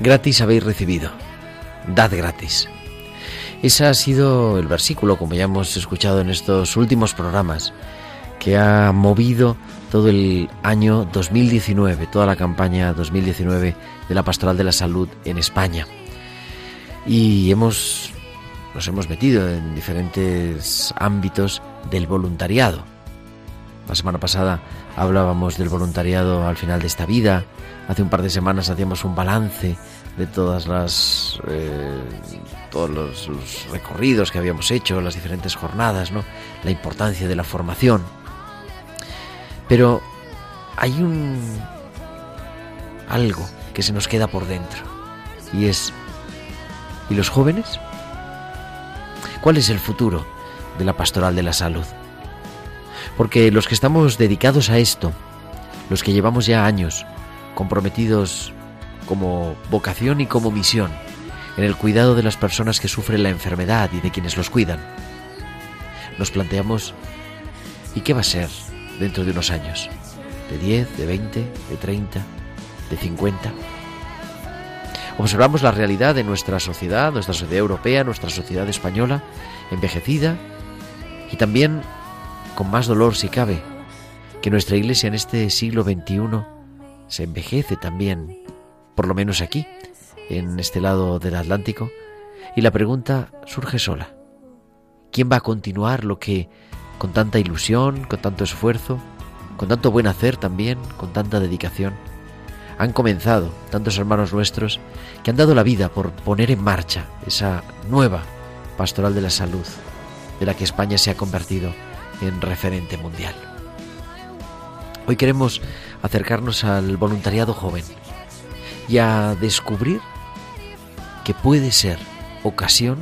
Gratis habéis recibido, dad gratis. Ese ha sido el versículo, como ya hemos escuchado en estos últimos programas, que ha movido todo el año 2019, toda la campaña 2019 de la Pastoral de la Salud en España. Y hemos nos hemos metido en diferentes ámbitos del voluntariado. La semana pasada hablábamos del voluntariado al final de esta vida. Hace un par de semanas hacíamos un balance de todas las eh, todos los, los recorridos que habíamos hecho, las diferentes jornadas, ¿no? La importancia de la formación. Pero hay un algo que se nos queda por dentro y es ¿y los jóvenes? ¿Cuál es el futuro de la pastoral de la salud? Porque los que estamos dedicados a esto, los que llevamos ya años comprometidos como vocación y como misión en el cuidado de las personas que sufren la enfermedad y de quienes los cuidan, nos planteamos ¿y qué va a ser dentro de unos años? ¿De 10, de 20, de 30, de 50? Observamos la realidad de nuestra sociedad, nuestra sociedad europea, nuestra sociedad española, envejecida y también, con más dolor si cabe, que nuestra iglesia en este siglo XXI se envejece también, por lo menos aquí, en este lado del Atlántico, y la pregunta surge sola. ¿Quién va a continuar lo que con tanta ilusión, con tanto esfuerzo, con tanto buen hacer también, con tanta dedicación, han comenzado tantos hermanos nuestros que han dado la vida por poner en marcha esa nueva pastoral de la salud de la que España se ha convertido en referente mundial. Hoy queremos acercarnos al voluntariado joven y a descubrir que puede ser ocasión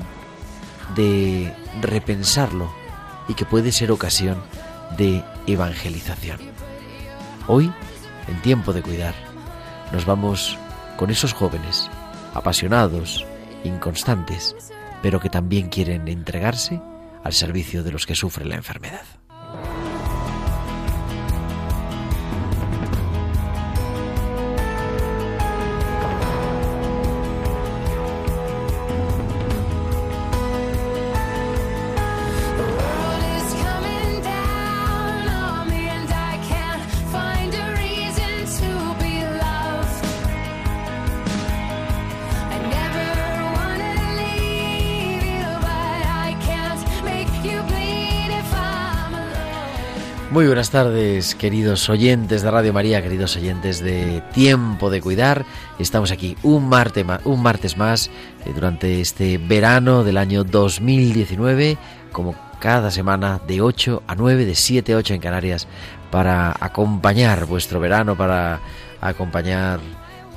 de repensarlo y que puede ser ocasión de evangelización. Hoy, en tiempo de cuidar, nos vamos con esos jóvenes, apasionados, inconstantes, pero que también quieren entregarse al servicio de los que sufren la enfermedad. Muy buenas tardes, queridos oyentes de Radio María, queridos oyentes de Tiempo de Cuidar. Estamos aquí un martes más, un martes más eh, durante este verano del año 2019, como cada semana de 8 a 9, de 7 a 8 en Canarias, para acompañar vuestro verano, para acompañar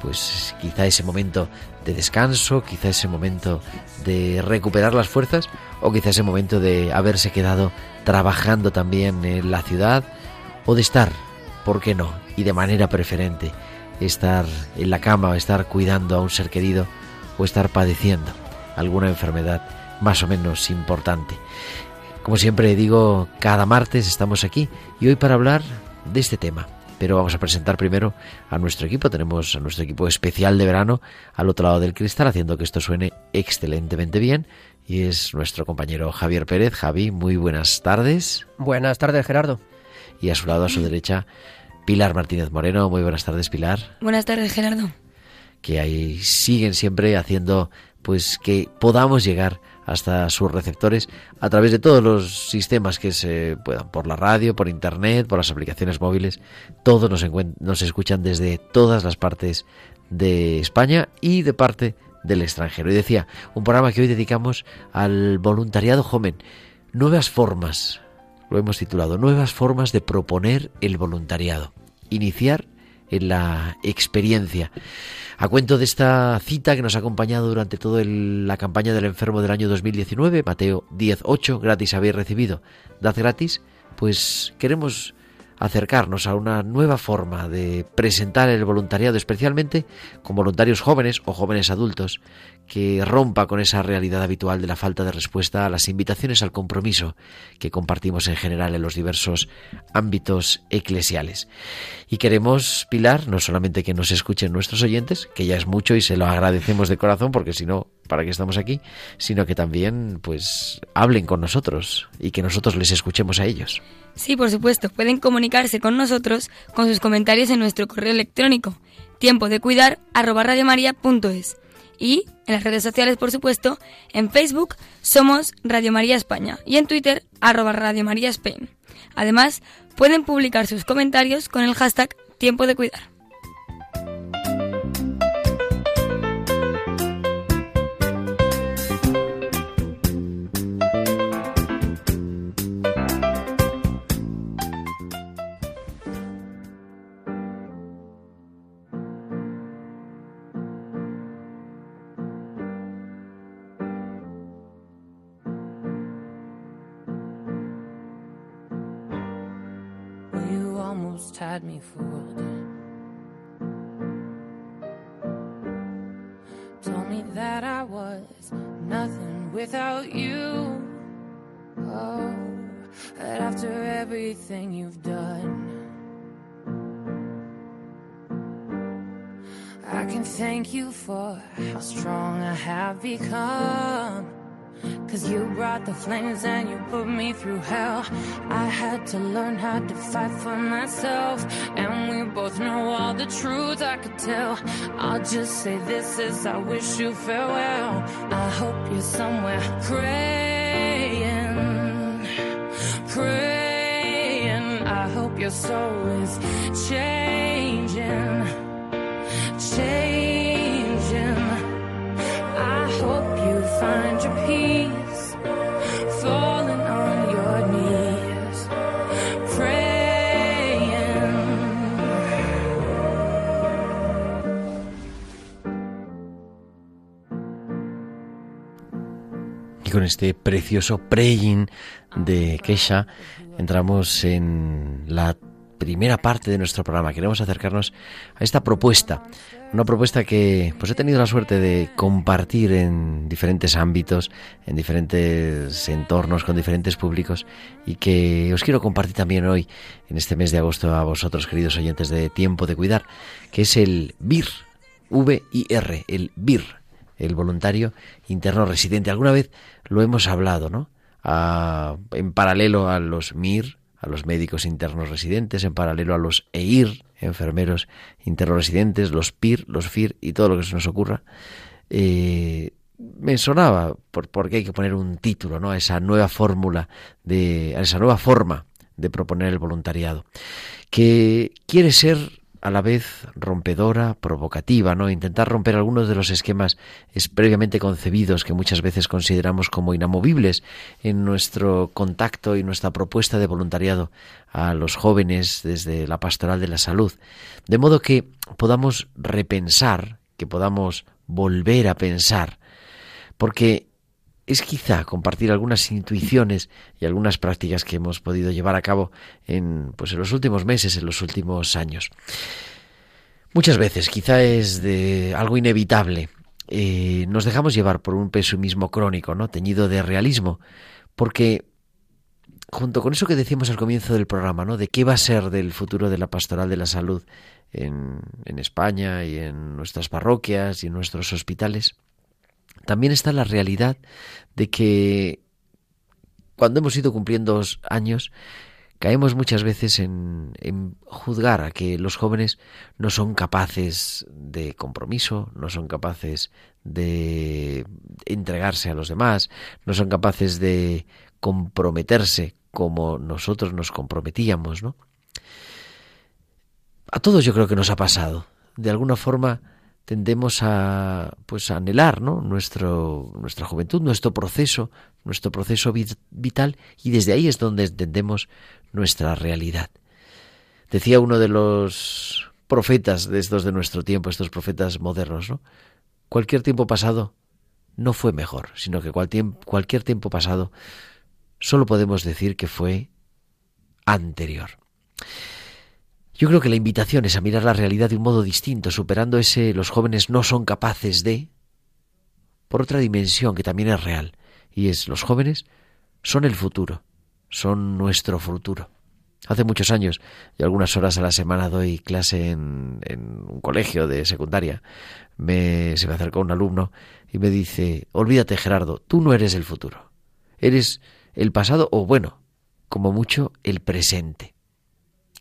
pues quizá ese momento de descanso, quizá ese momento de recuperar las fuerzas o quizá ese momento de haberse quedado trabajando también en la ciudad o de estar ¿por qué no? Y de manera preferente, estar en la cama, estar cuidando a un ser querido o estar padeciendo alguna enfermedad más o menos importante. Como siempre digo, cada martes estamos aquí y hoy para hablar de este tema. Pero vamos a presentar primero a nuestro equipo. Tenemos a nuestro equipo especial de verano al otro lado del cristal, haciendo que esto suene excelentemente bien. Y es nuestro compañero Javier Pérez. Javi, muy buenas tardes. Buenas tardes, Gerardo. Y a su lado, a su derecha, Pilar Martínez Moreno. Muy buenas tardes, Pilar. Buenas tardes, Gerardo. Que ahí siguen siempre haciendo pues que podamos llegar hasta sus receptores a través de todos los sistemas que se puedan, por la radio, por internet, por las aplicaciones móviles. Todos nos, nos escuchan desde todas las partes de España y de parte del extranjero. Y decía, un programa que hoy dedicamos al voluntariado joven. Nuevas formas, lo hemos titulado, nuevas formas de proponer el voluntariado. Iniciar en la experiencia. A cuento de esta cita que nos ha acompañado durante toda la campaña del enfermo del año 2019, Mateo 10.8, gratis habéis recibido, dad gratis, pues queremos acercarnos a una nueva forma de presentar el voluntariado, especialmente con voluntarios jóvenes o jóvenes adultos, que rompa con esa realidad habitual de la falta de respuesta a las invitaciones al compromiso que compartimos en general en los diversos ámbitos eclesiales. Y queremos, Pilar, no solamente que nos escuchen nuestros oyentes, que ya es mucho y se lo agradecemos de corazón, porque si no, ¿para qué estamos aquí? Sino que también, pues, hablen con nosotros y que nosotros les escuchemos a ellos. Sí, por supuesto, pueden comunicarse con nosotros con sus comentarios en nuestro correo electrónico tiempo de cuidar y en las redes sociales, por supuesto, en Facebook somos Radio María España y en Twitter arroba Radio María Spain. Además, pueden publicar sus comentarios con el hashtag tiempo de cuidar. Have become. Cause you brought the flames and you put me through hell. I had to learn how to fight for myself. And we both know all the truth I could tell. I'll just say this as I wish you farewell. I hope you're somewhere praying, praying. I hope your soul is changing, changing. Con este precioso praying de Kesha entramos en la primera parte de nuestro programa. Queremos acercarnos a esta propuesta, una propuesta que pues he tenido la suerte de compartir en diferentes ámbitos, en diferentes entornos, con diferentes públicos y que os quiero compartir también hoy, en este mes de agosto, a vosotros, queridos oyentes de Tiempo de Cuidar, que es el VIR, V-I-R, el VIR el voluntario interno residente. Alguna vez lo hemos hablado, ¿no? en paralelo a los MIR, a los médicos internos residentes, en paralelo a los EIR, enfermeros internos residentes, los PIR, los FIR y todo lo que se nos ocurra. Eh, me sonaba por, porque hay que poner un título ¿no? a esa nueva fórmula, de, a esa nueva forma de proponer el voluntariado, que quiere ser a la vez rompedora, provocativa, ¿no? Intentar romper algunos de los esquemas previamente concebidos que muchas veces consideramos como inamovibles en nuestro contacto y nuestra propuesta de voluntariado a los jóvenes desde la pastoral de la salud. De modo que podamos repensar, que podamos volver a pensar, porque es quizá compartir algunas intuiciones y algunas prácticas que hemos podido llevar a cabo en, pues en los últimos meses, en los últimos años. Muchas veces, quizá es de algo inevitable, eh, nos dejamos llevar por un pesimismo crónico, ¿no? teñido de realismo, porque junto con eso que decíamos al comienzo del programa, ¿no? De qué va a ser del futuro de la pastoral de la salud en España y en nuestras parroquias y en nuestros hospitales, también está la realidad de que cuando hemos ido cumpliendo años, caemos muchas veces en, en, juzgar a que los jóvenes no son capaces de compromiso, no son capaces de entregarse a los demás, no son capaces de comprometerse como nosotros nos comprometíamos, ¿no? A todos yo creo que nos ha pasado. De alguna forma tendemos a pues a anhelar, ¿no? Nuestro nuestra juventud, nuestro proceso, nuestro proceso vital y desde ahí es donde entendemos nuestra realidad. Decía uno de los profetas de estos de nuestro tiempo, estos profetas modernos, ¿no? Cualquier tiempo pasado no fue mejor, sino que cualquier tiempo pasado solo podemos decir que fue anterior. Yo creo que la invitación es a mirar la realidad de un modo distinto, superando ese los jóvenes no son capaces de por otra dimensión que también es real, y es los jóvenes son el futuro, son nuestro futuro. Hace muchos años y algunas horas a la semana doy clase en, un colegio de secundaria. Me, se me acercó un alumno y me dice, olvídate Gerardo, tú no eres el futuro. Eres el pasado o bueno, como mucho el presente.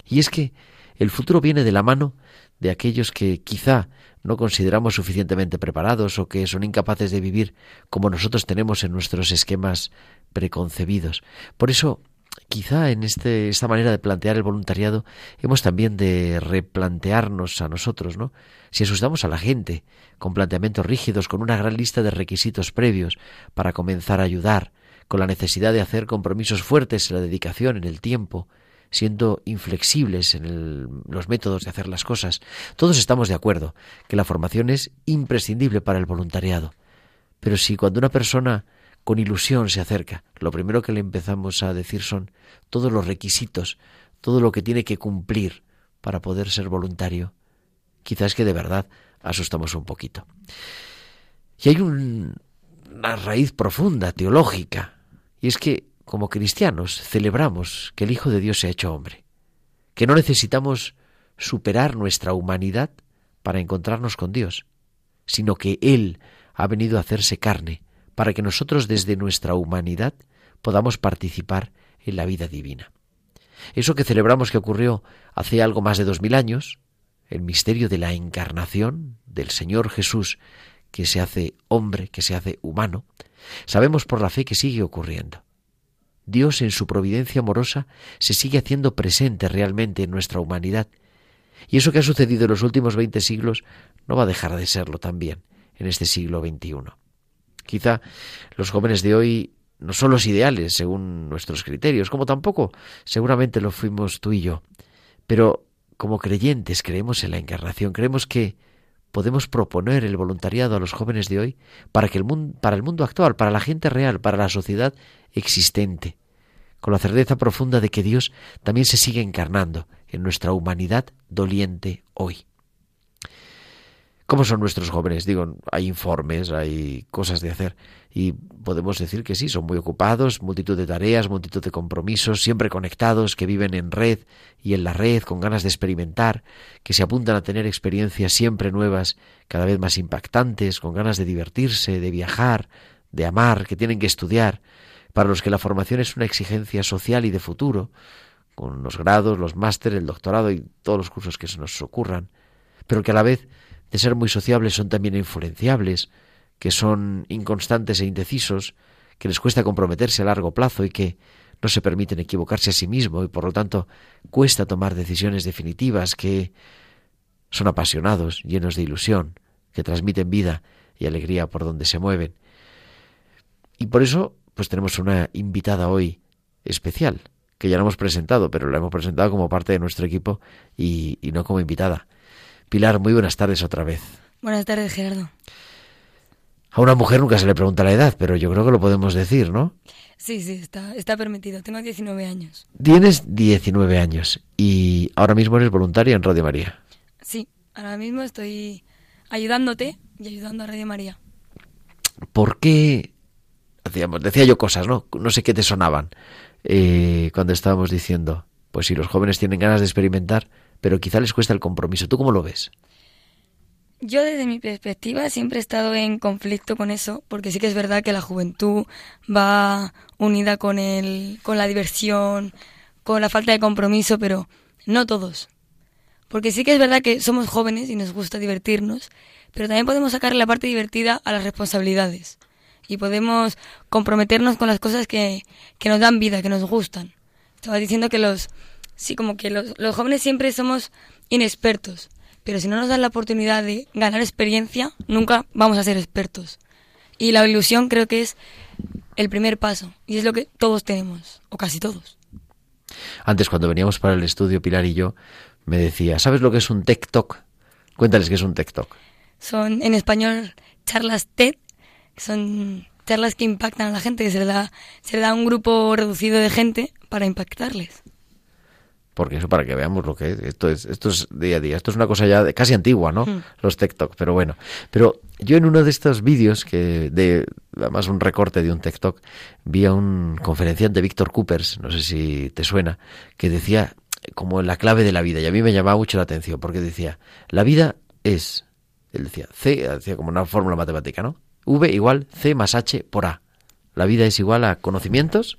Y es que el futuro viene de la mano de aquellos que quizá no consideramos suficientemente preparados o que son incapaces de vivir como nosotros tenemos en nuestros esquemas preconcebidos. Por eso, quizá en este, esta manera de plantear el voluntariado hemos también de replantearnos a nosotros, ¿no? Si asustamos a la gente con planteamientos rígidos, con una gran lista de requisitos previos para comenzar a ayudar, con la necesidad de hacer compromisos fuertes en la dedicación, en el tiempo, siendo inflexibles en los métodos de hacer las cosas. Todos estamos de acuerdo que la formación es imprescindible para el voluntariado. Pero si cuando una persona con ilusión se acerca, lo primero que le empezamos a decir son todos los requisitos, todo lo que tiene que cumplir para poder ser voluntario, quizás que de verdad asustamos un poquito. Y hay una raíz profunda, teológica, y es que, como cristianos, celebramos que el Hijo de Dios se ha hecho hombre, que no necesitamos superar nuestra humanidad para encontrarnos con Dios, sino que Él ha venido a hacerse carne para que nosotros desde nuestra humanidad podamos participar en la vida divina. Eso que celebramos que ocurrió hace algo más de dos mil años, el misterio de la encarnación del Señor Jesús que se hace hombre, que se hace humano, Sabemos por la fe que sigue ocurriendo. Dios en su providencia amorosa se sigue haciendo presente realmente en nuestra humanidad. Y eso que ha sucedido en los últimos veinte siglos no va a dejar de serlo también en este siglo XXI. Quizá los jóvenes de hoy no son los ideales según nuestros criterios, como tampoco seguramente lo fuimos tú y yo. Pero como creyentes creemos en la encarnación, creemos que podemos proponer el voluntariado a los jóvenes de hoy para que el mundo, para el mundo actual, para la gente real, para la sociedad existente, con la certeza profunda de que Dios también se sigue encarnando en nuestra humanidad doliente hoy. ¿Cómo son nuestros jóvenes? Digo, hay informes, hay cosas de hacer y podemos decir que sí, son muy ocupados, multitud de tareas, multitud de compromisos, siempre conectados, que viven en red y en la red con ganas de experimentar, que se apuntan a tener experiencias siempre nuevas, cada vez más impactantes, con ganas de divertirse, de viajar, de amar, que tienen que estudiar, para los que la formación es una exigencia social y de futuro, con los grados, los másteres, el doctorado y todos los cursos que se nos ocurran, pero que a la vez de ser muy sociables son también influenciables, que son inconstantes e indecisos, que les cuesta comprometerse a largo plazo y que no se permiten equivocarse a sí mismo y por lo tanto cuesta tomar decisiones definitivas, que son apasionados, llenos de ilusión, que transmiten vida y alegría por donde se mueven. Y por eso, pues tenemos una invitada hoy especial, que ya no hemos presentado, pero la hemos presentado como parte de nuestro equipo y, y no como invitada. Pilar, muy buenas tardes otra vez. Buenas tardes, Gerardo. A una mujer nunca se le pregunta la edad, pero yo creo que lo podemos decir, ¿no? Sí, sí, está, está permitido. Tengo 19 años. Tienes 19 años y ahora mismo eres voluntaria en Radio María. Sí, ahora mismo estoy ayudándote y ayudando a Radio María. ¿Por qué? Decía yo cosas, ¿no? No sé qué te sonaban eh, cuando estábamos diciendo, pues si los jóvenes tienen ganas de experimentar, pero quizá les cuesta el compromiso. ¿Tú cómo lo ves? Yo desde mi perspectiva siempre he estado en conflicto con eso, porque sí que es verdad que la juventud va unida con el, con la diversión, con la falta de compromiso, pero no todos. Porque sí que es verdad que somos jóvenes y nos gusta divertirnos, pero también podemos sacar la parte divertida a las responsabilidades. Y podemos comprometernos con las cosas que, que nos dan vida, que nos gustan. Estaba diciendo que los, sí, como que los, los jóvenes siempre somos inexpertos pero si no nos dan la oportunidad de ganar experiencia, nunca vamos a ser expertos. Y la ilusión creo que es el primer paso, y es lo que todos tenemos, o casi todos. Antes, cuando veníamos para el estudio, Pilar y yo, me decía, ¿sabes lo que es un TikTok? Cuéntales qué es un TikTok. Son, en español, charlas TED, son charlas que impactan a la gente, que se le da, se le da a un grupo reducido de gente para impactarles porque eso para que veamos lo que es. Esto es, esto es día a día, esto es una cosa ya de, casi antigua, ¿no? Hmm. Los TikTok, pero bueno. Pero yo en uno de estos vídeos, que de además un recorte de un TikTok, vi a un conferenciante, Víctor Coopers, no sé si te suena, que decía como la clave de la vida, y a mí me llamaba mucho la atención, porque decía, la vida es, él decía, C, decía como una fórmula matemática, ¿no? V igual C más H por A. La vida es igual a conocimientos,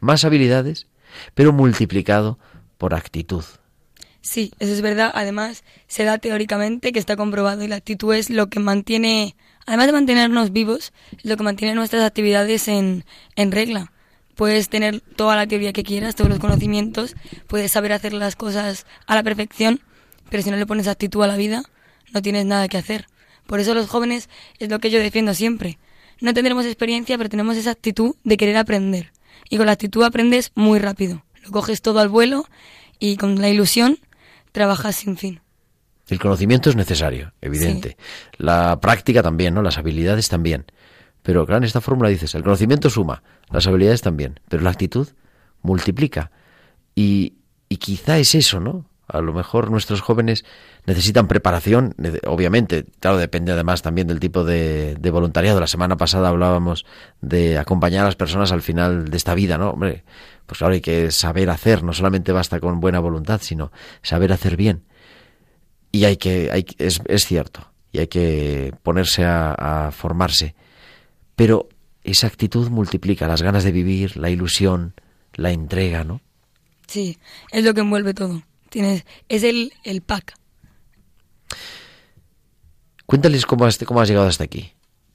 más habilidades, pero multiplicado por actitud. Sí, eso es verdad. Además, se da teóricamente que está comprobado y la actitud es lo que mantiene, además de mantenernos vivos, lo que mantiene nuestras actividades en, en regla. Puedes tener toda la teoría que quieras, todos los conocimientos, puedes saber hacer las cosas a la perfección, pero si no le pones actitud a la vida, no tienes nada que hacer. Por eso los jóvenes es lo que yo defiendo siempre. No tendremos experiencia, pero tenemos esa actitud de querer aprender. Y con la actitud aprendes muy rápido lo coges todo al vuelo y con la ilusión trabajas sin fin. El conocimiento es necesario, evidente. La práctica también, ¿no? Las habilidades también. Pero claro, en esta fórmula dices, el conocimiento suma, las habilidades también, pero la actitud multiplica. Y, y quizá es eso, ¿no? A lo mejor nuestros jóvenes necesitan preparación, obviamente, claro, depende además también del tipo de, de, voluntariado. La semana pasada hablábamos de acompañar a las personas al final de esta vida, ¿no? Hombre, pues claro, hay que saber hacer, no solamente basta con buena voluntad, sino saber hacer bien. Y hay que, hay, es, es cierto, y hay que ponerse a, a formarse. Pero esa actitud multiplica las ganas de vivir, la ilusión, la entrega, ¿no? Sí, es lo que envuelve todo. Tienes, es el, el pack. Cuéntales cómo has, cómo has llegado hasta aquí.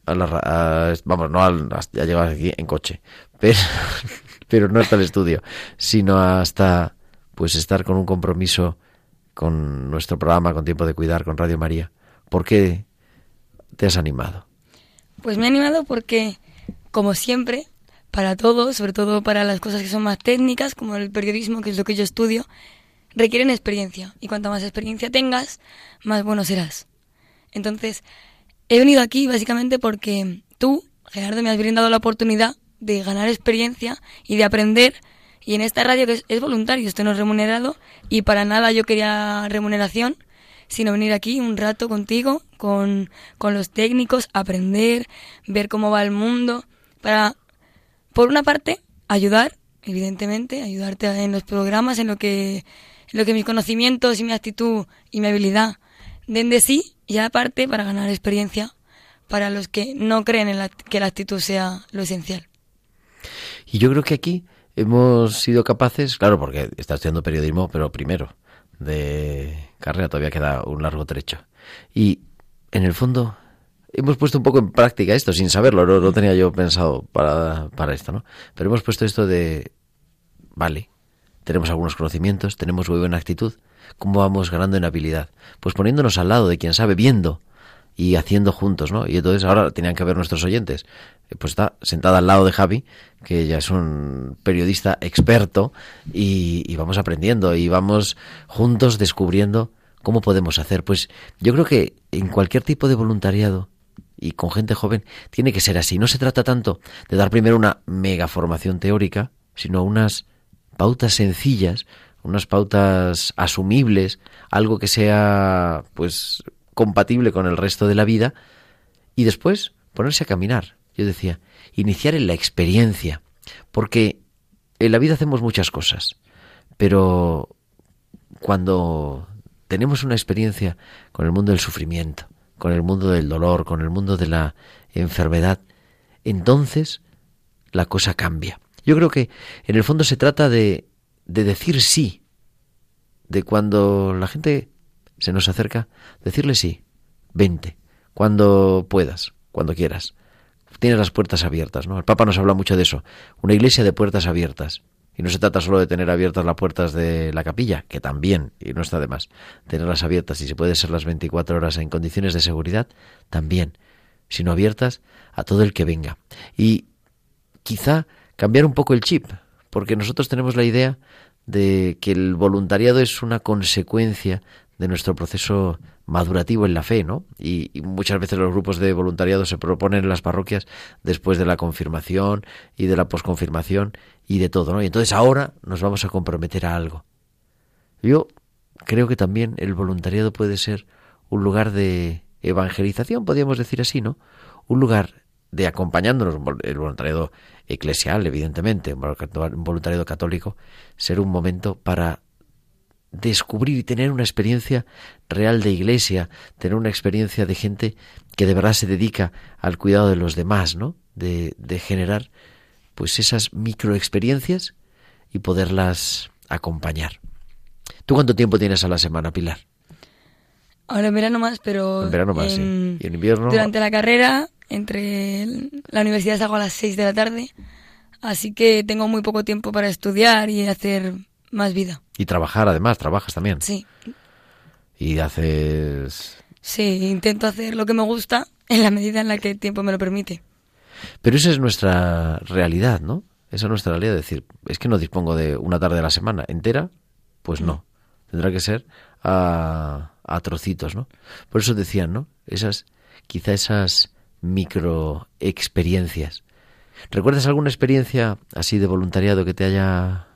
A la, a, vamos, no al, hasta, aquí en coche, pero, pero no hasta el estudio, sino hasta pues estar con un compromiso con nuestro programa, con Tiempo de Cuidar, con Radio María. ¿Por qué te has animado? Pues me he animado porque, como siempre, para todos, sobre todo para las cosas que son más técnicas, como el periodismo, que es lo que yo estudio, requieren experiencia. Y cuanta más experiencia tengas, más bueno serás. Entonces, he venido aquí básicamente porque tú, Gerardo, me has brindado la oportunidad de ganar experiencia y de aprender. Y en esta radio que es, es voluntario, esto no es remunerado, y para nada yo quería remuneración, sino venir aquí un rato contigo, con, con los técnicos, aprender, ver cómo va el mundo, para, por una parte, ayudar, evidentemente, ayudarte en los programas, en lo que, lo que mis conocimientos y mi actitud y mi habilidad den de sí, y aparte para ganar experiencia para los que no creen en la, que la actitud sea lo esencial. Y yo creo que aquí hemos sido capaces, claro, porque está estudiando periodismo, pero primero, de carrera todavía queda un largo trecho. Y en el fondo hemos puesto un poco en práctica esto, sin saberlo, no lo tenía yo pensado para, para esto, ¿no? Pero hemos puesto esto de, vale, tenemos algunos conocimientos, tenemos muy buena actitud, ¿cómo vamos ganando en habilidad? Pues poniéndonos al lado de quien sabe, viendo y haciendo juntos, ¿no? Y entonces ahora tenían que ver nuestros oyentes. Pues está sentada al lado de Javi, que ya es un periodista experto, y, y vamos aprendiendo y vamos juntos descubriendo cómo podemos hacer. Pues yo creo que en cualquier tipo de voluntariado, y con gente joven tiene que ser así. No se trata tanto de dar primero una mega formación teórica, sino unas pautas sencillas, unas pautas asumibles, algo que sea pues compatible con el resto de la vida y después ponerse a caminar. Yo decía, iniciar en la experiencia, porque en la vida hacemos muchas cosas, pero cuando tenemos una experiencia con el mundo del sufrimiento, con el mundo del dolor, con el mundo de la enfermedad, entonces la cosa cambia. Yo creo que en el fondo se trata de, de decir sí, de cuando la gente se nos acerca, decirle sí, vente, cuando puedas, cuando quieras. Tienes las puertas abiertas, ¿no? El Papa nos habla mucho de eso, una iglesia de puertas abiertas. Y no se trata solo de tener abiertas las puertas de la capilla, que también, y no está de más, tenerlas abiertas, y si puede ser las 24 horas en condiciones de seguridad, también, sino abiertas a todo el que venga. Y quizá cambiar un poco el chip, porque nosotros tenemos la idea de que el voluntariado es una consecuencia de nuestro proceso madurativo en la fe, ¿no? Y, muchas veces los grupos de voluntariado se proponen en las parroquias después de la confirmación y de la posconfirmación y de todo, ¿no? Y entonces ahora nos vamos a comprometer a algo. Yo creo que también el voluntariado puede ser un lugar de evangelización, podríamos decir así, ¿no? Un lugar de acompañándonos, el voluntariado eclesial, evidentemente, un voluntariado católico, ser un momento para descubrir y tener una experiencia real de iglesia, tener una experiencia de gente que de verdad se dedica al cuidado de los demás, ¿no? De, de generar pues esas microexperiencias y poderlas acompañar. ¿Tú cuánto tiempo tienes a la semana, Pilar? Ahora en verano más, pero en verano más, sí. Y en invierno durante la carrera entre la universidad salgo a las 6 de la tarde, así que tengo muy poco tiempo para estudiar y hacer más vida. Y trabajar, además, trabajas también. Sí. Y haces... Sí, intento hacer lo que me gusta en la medida en la que el tiempo me lo permite. Pero esa es nuestra realidad, ¿no? Esa es nuestra realidad. Es decir, es que no dispongo de una tarde a la semana entera, pues no. Tendrá que ser a, a trocitos, ¿no? Por eso decían, ¿no? Esas, quizá esas microexperiencias. ¿Recuerdas alguna experiencia así de voluntariado que te haya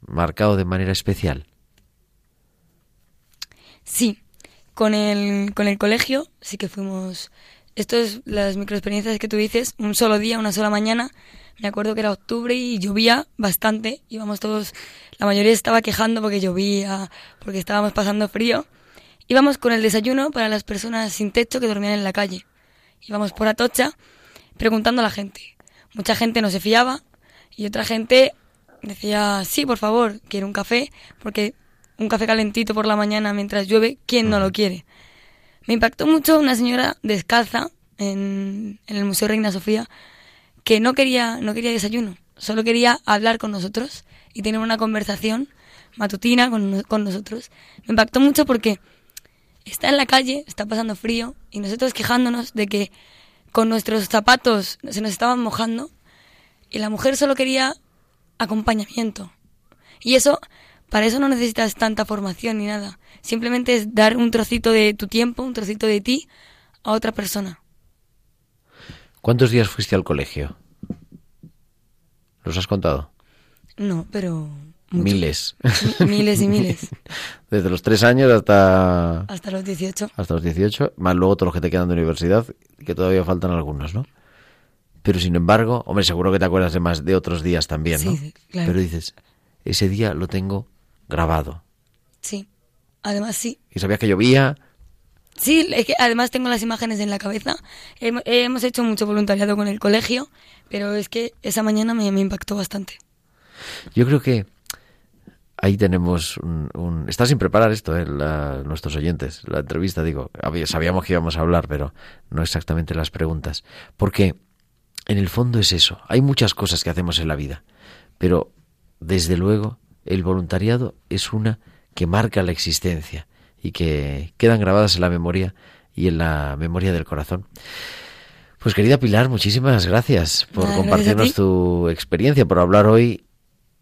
marcado de manera especial? Sí, con el, con el colegio sí que fuimos... Esto es las microexperiencias que tú dices, un solo día, una sola mañana. Me acuerdo que era octubre y llovía bastante. Íbamos todos, la mayoría estaba quejando porque llovía, porque estábamos pasando frío. Íbamos con el desayuno para las personas sin techo que dormían en la calle. Íbamos por Atocha preguntando a la gente. Mucha gente no se fiaba y otra gente decía, sí, por favor, quiero un café, porque un café calentito por la mañana mientras llueve, ¿quién no lo quiere? Me impactó mucho una señora descalza en, en el Museo Reina Sofía que no quería, no quería desayuno, solo quería hablar con nosotros y tener una conversación matutina con, con nosotros. Me impactó mucho porque está en la calle, está pasando frío y nosotros quejándonos de que con nuestros zapatos se nos estaban mojando y la mujer solo quería acompañamiento. Y eso, para eso no necesitas tanta formación ni nada. Simplemente es dar un trocito de tu tiempo, un trocito de ti a otra persona. ¿Cuántos días fuiste al colegio? ¿Los has contado? No, pero... Miles. miles y miles. Desde los tres años hasta... Hasta los 18. Hasta los 18, más luego todos los que te quedan de universidad, que todavía faltan algunos, ¿no? Pero sin embargo, hombre, seguro que te acuerdas de más de otros días también, ¿no? Sí, claro. Pero dices, ese día lo tengo grabado. Sí. Además, sí. Y sabías que llovía. Sí, es que además tengo las imágenes en la cabeza. Hemos hecho mucho voluntariado con el colegio, pero es que esa mañana me, me impactó bastante. Yo creo que ahí tenemos un, un... Está sin preparar esto, ¿eh? La, nuestros oyentes. La entrevista, digo, sabíamos que íbamos a hablar, pero no exactamente las preguntas. Porque en el fondo es eso. Hay muchas cosas que hacemos en la vida, pero desde luego el voluntariado es una que marca la existencia y que quedan grabadas en la memoria y en la memoria del corazón. Pues querida Pilar, muchísimas gracias por Nada, compartirnos gracias tu experiencia, por hablar hoy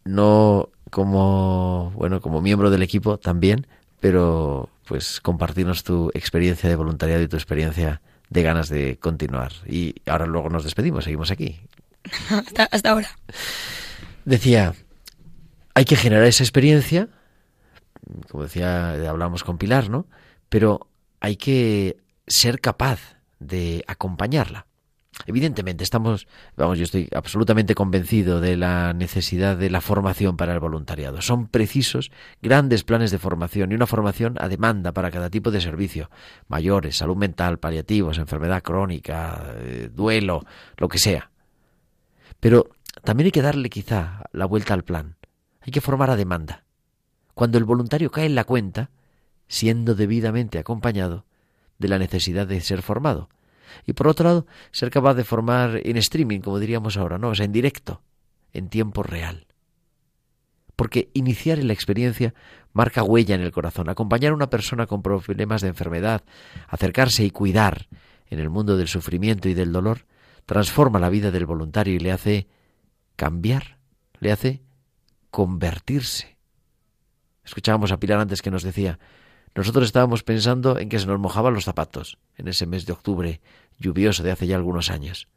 no como bueno, como miembro del equipo también, pero pues compartirnos tu experiencia de voluntariado y tu experiencia de ganas de continuar. Y ahora luego nos despedimos, seguimos aquí. hasta, hasta ahora. Decía, hay que generar esa experiencia, como decía, hablamos con Pilar, ¿no? Pero hay que ser capaz de acompañarla. Evidentemente, estamos, vamos, yo estoy absolutamente convencido de la necesidad de la formación para el voluntariado. Son precisos grandes planes de formación y una formación a demanda para cada tipo de servicio. Mayores, salud mental, paliativos, enfermedad crónica, eh, duelo, lo que sea. Pero también hay que darle quizá la vuelta al plan. Hay que formar a demanda. Cuando el voluntario cae en la cuenta, siendo debidamente acompañado de la necesidad de ser formado. Y por otro lado, ser capaz de formar en streaming, como diríamos ahora, ¿no? O sea, en directo, en tiempo real. Porque iniciar en la experiencia marca huella en el corazón. Acompañar a una persona con problemas de enfermedad, acercarse y cuidar en el mundo del sufrimiento y del dolor, transforma la vida del voluntario y le hace cambiar, le hace convertirse. Escuchábamos a Pilar antes que nos decía, nosotros estábamos pensando en que se nos mojaban los zapatos en ese mes de octubre lluvioso de hace ya algunos años.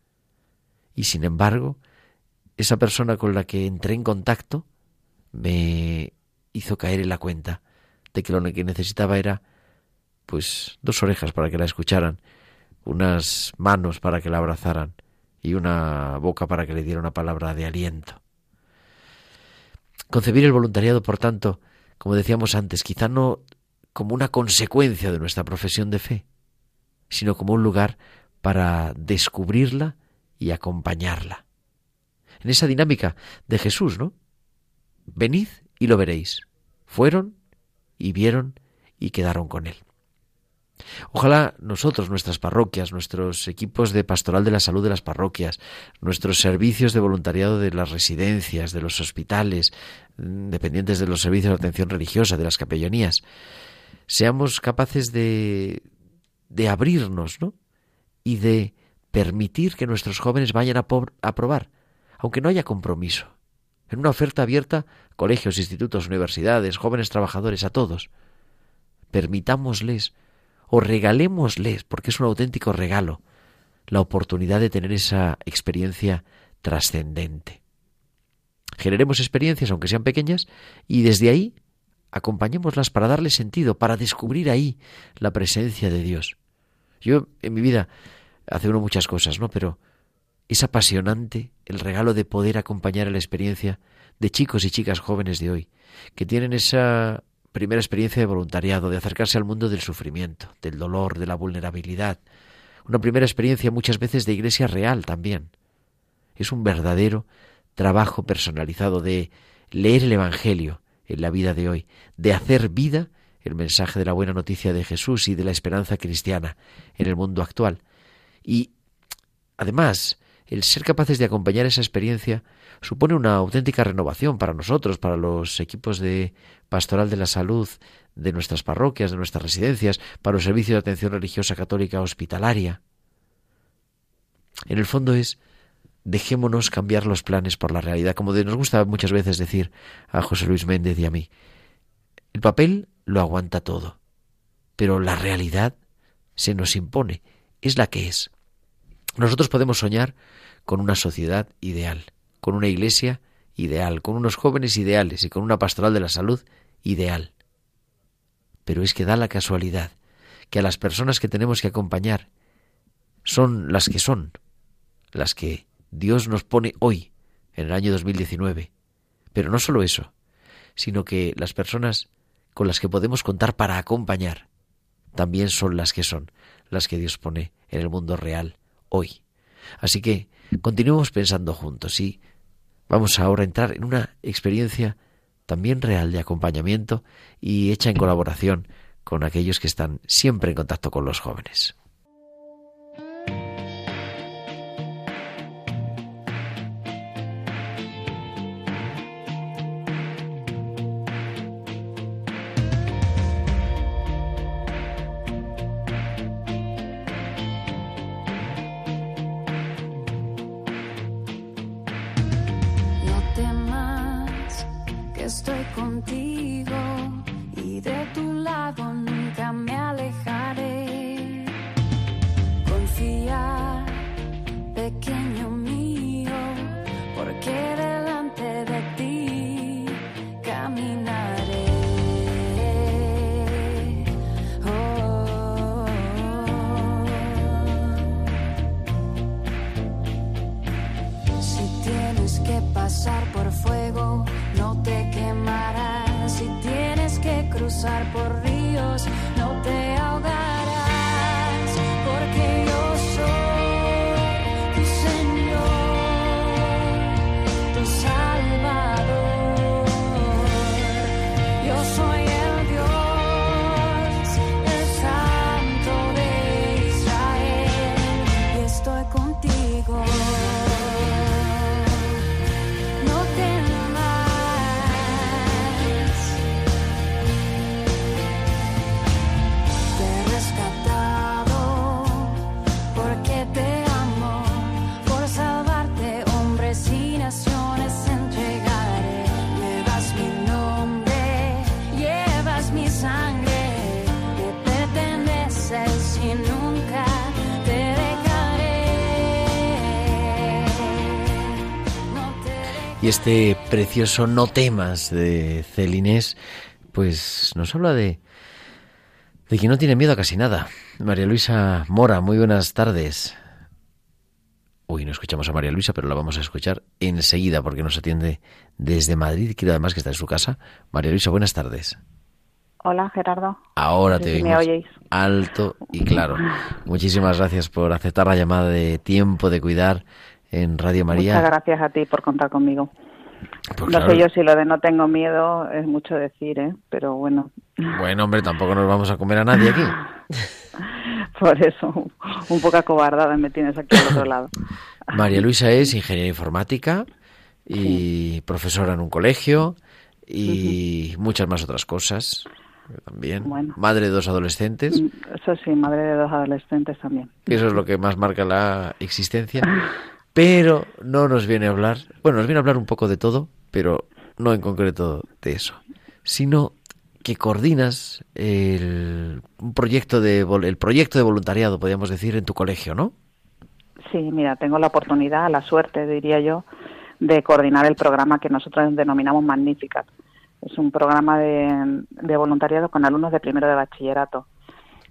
Y sin embargo, esa persona con la que entré en contacto me hizo caer en la cuenta de que lo que necesitaba era pues dos orejas para que la escucharan, unas manos para que la abrazaran y una boca para que le diera una palabra de aliento. Concebir el voluntariado, por tanto, como decíamos antes, quizá no como una consecuencia de nuestra profesión de fe, sino como un lugar para descubrirla y acompañarla. En esa dinámica de Jesús, ¿no? Venid y lo veréis. Fueron y vieron y quedaron con él. Ojalá nosotros, nuestras parroquias, nuestros equipos de pastoral de la salud de las parroquias, nuestros servicios de voluntariado de las residencias, de los hospitales, mm, dependientes de los servicios de atención religiosa, de las capellanías, seamos capaces de, de abrirnos, ¿no? Y de permitir que nuestros jóvenes vayan a, a probar, aunque no haya compromiso. En una oferta abierta, colegios, institutos, universidades, jóvenes trabajadores, a todos. Permitámosles o regalémosles, porque es un auténtico regalo, la oportunidad de tener esa experiencia trascendente. Generemos experiencias, aunque sean pequeñas, y desde ahí acompañémoslas para darle sentido, para descubrir ahí la presencia de Dios. Yo en mi vida hace uno muchas cosas, ¿no? Pero es apasionante el regalo de poder acompañar a la experiencia de chicos y chicas jóvenes de hoy, que tienen esa primera experiencia de voluntariado, de acercarse al mundo del sufrimiento, del dolor, de la vulnerabilidad. Una primera experiencia muchas veces de iglesia real también. Es un verdadero trabajo personalizado de leer el Evangelio, en la vida de hoy, de hacer vida el mensaje de la buena noticia de Jesús y de la esperanza cristiana en el mundo actual. Y además, el ser capaces de acompañar esa experiencia supone una auténtica renovación para nosotros, para los equipos de pastoral de la salud de nuestras parroquias, de nuestras residencias, para los servicios de atención religiosa católica hospitalaria. En el fondo es dejémonos cambiar los planes por la realidad, como nos gusta muchas veces decir a José Luis Méndez y a mí. El papel lo aguanta todo, pero la realidad se nos impone, es la que es. Nosotros podemos soñar con una sociedad ideal, con una iglesia ideal, con unos jóvenes ideales y con una pastoral de la salud ideal. Pero es que da la casualidad que a las personas que tenemos que acompañar son las que son, las que Dios nos pone hoy, en el año 2019. Pero no solo eso, sino que las personas con las que podemos contar para acompañar también son las que son, las que Dios pone en el mundo real hoy. Así que continuemos pensando juntos y vamos ahora a entrar en una experiencia también real de acompañamiento y hecha en colaboración con aquellos que están siempre en contacto con los jóvenes. Este precioso No temas de Celinés, pues nos habla de, de que no tiene miedo a casi nada. María Luisa Mora, muy buenas tardes. Uy, no escuchamos a María Luisa, pero la vamos a escuchar enseguida porque nos atiende desde Madrid, quiero además que está en su casa. María Luisa, buenas tardes. Hola Gerardo. Ahora No te si me oyéis. alto y claro. Muchísimas gracias por aceptar la llamada de tiempo de cuidar en Radio María. Muchas gracias a ti por contar conmigo. Pues no claro, sé yo si lo de no tengo miedo es mucho decir, ¿eh? pero bueno, Bueno, hombre, tampoco nos vamos a comer a nadie aquí. por eso un poco acobardada me tienes aquí al otro lado. María Luisa es ingeniera informática y profesora en un colegio y muchas más otras cosas también. Bueno. Madre de dos adolescentes. Mm, Eso sí, madre de dos adolescentes también. Eso es lo que más marca la existencia. Pero no nos viene a hablar, bueno, nos viene a hablar un poco de todo, pero no en concreto de eso, sino que coordinas el proyecto de el proyecto de voluntariado, podríamos decir, en tu colegio, ¿no? Sí, mira, tengo la oportunidad, la suerte, diría yo, de coordinar el programa que nosotros denominamos Magnificat. Es un programa de voluntariado con alumnos de primero de bachillerato.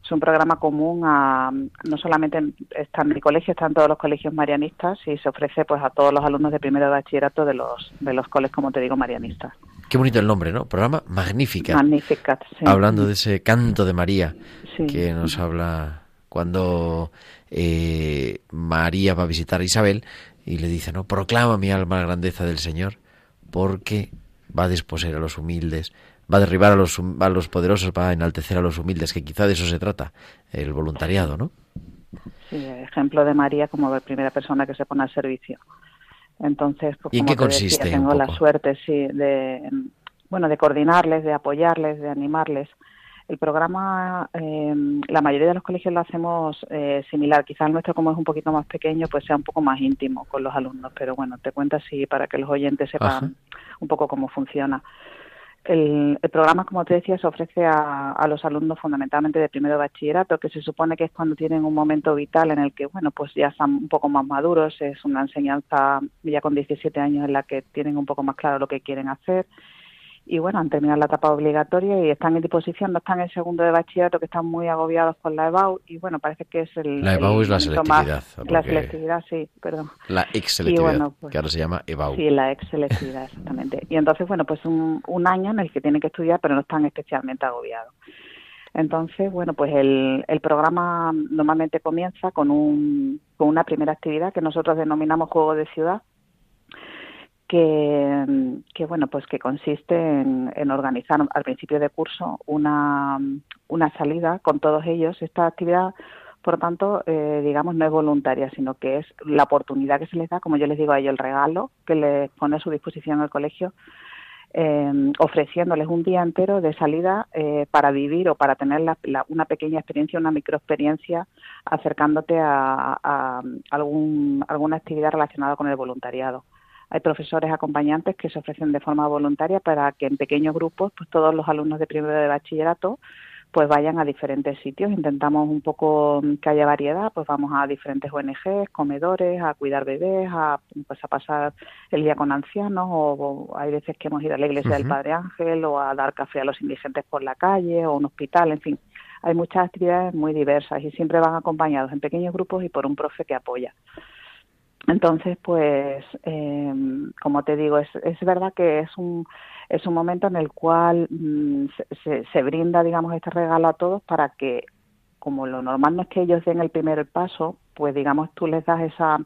Es un programa común a, no solamente en- está en mi colegio, está en todos los colegios marianistas y se ofrece pues a todos los alumnos de primero de bachillerato de los, de los coles, como te digo, marianistas. Qué bonito el nombre, ¿no? Programa Magnífica. Magnificat, sí. Hablando de ese canto de María Sí. que nos habla cuando eh, María va a visitar a Isabel y le dice, ¿no? Proclama mi alma la grandeza del Señor porque va a desposeer a los humildes, va a derribar a los, a los poderosos, va a enaltecer a los humildes, que quizá de eso se trata, el voluntariado, ¿no? Sí, ejemplo de María como la primera persona que se pone al servicio. Entonces, pues, ¿Y en como qué decía, consiste tengo la suerte, sí, de bueno, de coordinarles, de apoyarles, de animarles. El programa, eh, la mayoría de los colegios lo hacemos eh, similar. Quizás el nuestro, como es un poquito más pequeño, pues sea un poco más íntimo con los alumnos. Pero bueno, te cuento así para que los oyentes sepan Ajá. un poco cómo funciona. El, el programa, como te decía, se ofrece a, a los alumnos fundamentalmente de primero bachillerato, que se supone que es cuando tienen un momento vital en el que, bueno, pues ya están un poco más maduros, es una enseñanza ya con 17 años en la que tienen un poco más claro lo que quieren hacer y bueno, han terminado la etapa obligatoria y están en disposición, no están en segundo de bachillerato, que están muy agobiados con la EBAU y bueno, parece que es el... La EBAU el es la más- selectividad, La selectividad, sí, perdón. La ex-selectividad, bueno, pues- que ahora se llama EBAU. Sí, la ex selectividad, exactamente. Y entonces, bueno, pues un, un año en el que tienen que estudiar, pero no están especialmente agobiados. Entonces, bueno, pues el, el programa normalmente comienza con, un, con una primera actividad que nosotros denominamos juego de ciudad, que, que bueno, pues que consiste en, organizar al principio de curso una, una salida con todos ellos. Esta actividad por lo tanto, eh, digamos, no es voluntaria, sino que es la oportunidad que se les da, como yo les digo a ellos, el regalo que les pone a su disposición el colegio, eh, ofreciéndoles un día entero de salida eh, para vivir o para tener la- la- una pequeña experiencia, una microexperiencia, acercándote a, a algún, alguna actividad relacionada con el voluntariado. Hay profesores acompañantes que se ofrecen de forma voluntaria para que en pequeños grupos, pues todos los alumnos de primero de bachillerato, pues vayan a diferentes sitios. Intentamos un poco mm, que haya variedad, pues vamos a diferentes ONGs, comedores, a cuidar bebés, a, pues a pasar el día con ancianos, o, o hay veces que hemos ido a la iglesia del. Padre Ángel, o a dar café a los indigentes por la calle, o un hospital, en fin. Hay muchas actividades muy diversas y siempre van acompañados en pequeños grupos y por un profe que apoya. Entonces, pues, eh, como te digo, es, es verdad que es un, es un momento en el cual mm, se, se, brinda, digamos, este regalo a todos para que, como lo normal no es que ellos den el primer paso, pues, digamos, tú les das esa...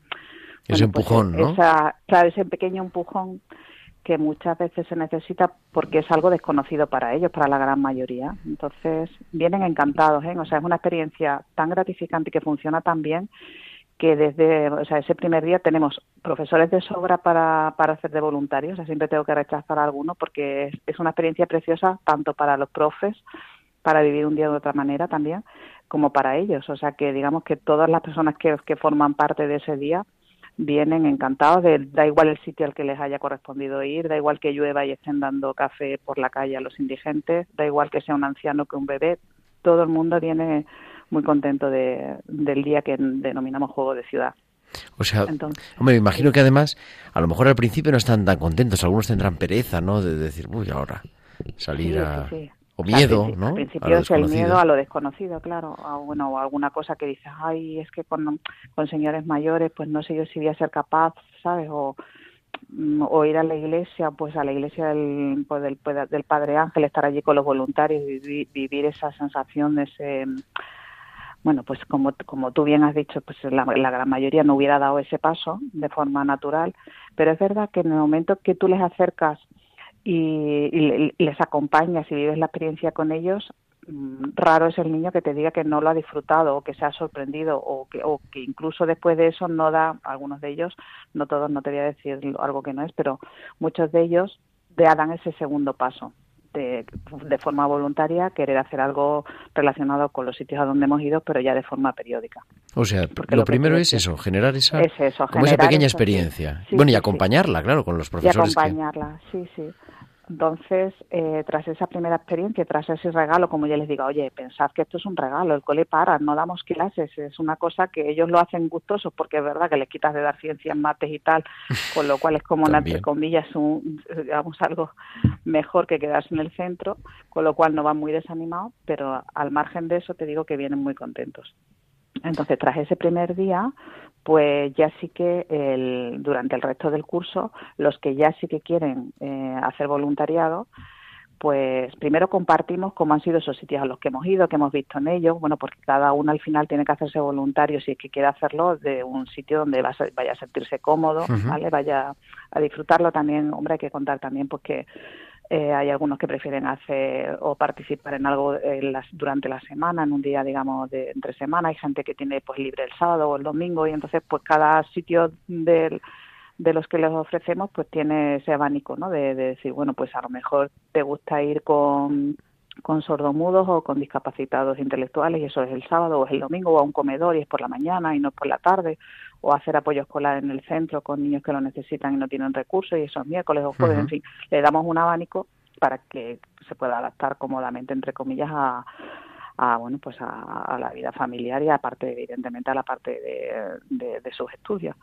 Ese bueno, pues, empujón, ¿no? Esa, claro, ese pequeño empujón que muchas veces se necesita porque es algo desconocido para ellos, para la gran mayoría. Entonces, vienen encantados, ¿eh? O sea, es una experiencia tan gratificante y que funciona tan bien que desde o sea, ese primer día tenemos profesores de sobra para, para hacer de voluntarios, o sea, siempre tengo que rechazar a alguno porque es, una experiencia preciosa tanto para los profes, para vivir un día de otra manera también, como para ellos. O sea, que digamos que todas las personas que, que forman parte de ese día vienen encantados, de, da igual el sitio al que les haya correspondido ir, da igual que llueva y estén dando café por la calle a los indigentes, da igual que sea un anciano que un bebé, todo el mundo viene muy contento de, del día que denominamos juego de ciudad. O sea, Entonces, hombre, me imagino que además, a lo mejor al principio no están tan contentos, algunos tendrán pereza, ¿no? De decir, uy, ahora salir sí, a... Sí, sí. O miedo, al ¿no? Al principio es el miedo a lo desconocido, claro. A, bueno, o alguna cosa que dices, ay, es que con, con señores mayores, pues no sé yo si voy a ser capaz, ¿sabes? O, mm, o ir a la iglesia, pues a la iglesia del, pues del, del Padre Ángel, estar allí con los voluntarios, vivir, vivir esa sensación de ese bueno, pues como, como tú bien has dicho, pues la, gran mayoría no hubiera dado ese paso de forma natural, pero es verdad que en el momento que tú les acercas y, y les acompañas y vives la experiencia con ellos, mm, raro es el niño que te diga que no lo ha disfrutado o que se ha sorprendido o que, o que incluso después de eso no da, algunos de ellos, no todos, no te voy a decir algo que no es, pero muchos de ellos dan ese segundo paso de, de, forma voluntaria querer hacer algo relacionado con los sitios a donde hemos ido, pero ya de forma periódica. O sea, lo, lo, primero es eso, generar esa, es eso, como generar esa pequeña eso, experiencia. Sí, bueno, y acompañarla, claro, con los profesores. Y acompañarla, que... sí, sí. Entonces, eh, tras esa primera experiencia, tras ese regalo, como yo les digo, oye, pensad que esto es un regalo, el cole para, no damos clases, es una cosa que ellos lo hacen gustosos porque es verdad que les quitas de dar ciencias, mates y tal, con lo cual es como, una, entre comillas, un, digamos, algo mejor que quedarse en el centro, con lo cual no van muy desanimados, pero al margen de eso te digo que vienen muy contentos. Entonces, tras ese primer día, pues ya sí que el, durante el resto del curso, los que ya sí que quieren eh, hacer voluntariado, pues primero compartimos cómo han sido esos sitios a los que hemos ido, que hemos visto en ellos, bueno, porque cada uno al final tiene que hacerse voluntario si es que quiere hacerlo de un sitio donde vaya a sentirse cómodo, uh -huh. ¿vale? Vaya a disfrutarlo también, hombre, hay que contar también pues que eh, hay algunos que prefieren hacer o participar en algo en las, durante la semana, en un día, digamos, de entre semana. Hay gente que tiene pues libre el sábado o el domingo y entonces pues cada sitio de los que les ofrecemos pues tiene ese abanico, ¿no? De decir, bueno, pues a lo mejor te gusta ir con con sordomudos o con discapacitados intelectuales y eso es el sábado o es el domingo o a un comedor y es por la mañana y no es por la tarde o hacer apoyo escolar en el centro con niños que lo necesitan y no tienen recursos y eso es miércoles o jueves, uh -huh. en fin, le damos un abanico para que se pueda adaptar cómodamente entre comillas a, a bueno pues a, a, la vida familiar y aparte evidentemente a la parte de, de, de sus estudios.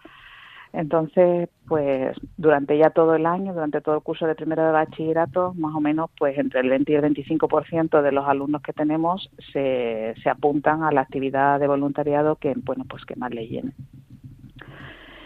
Entonces, pues durante ya todo el año, durante todo el curso de primero de bachillerato, más o menos, pues entre el 20 y el 25% de los alumnos que tenemos se, se apuntan a la actividad de voluntariado que, bueno, pues que más le llene.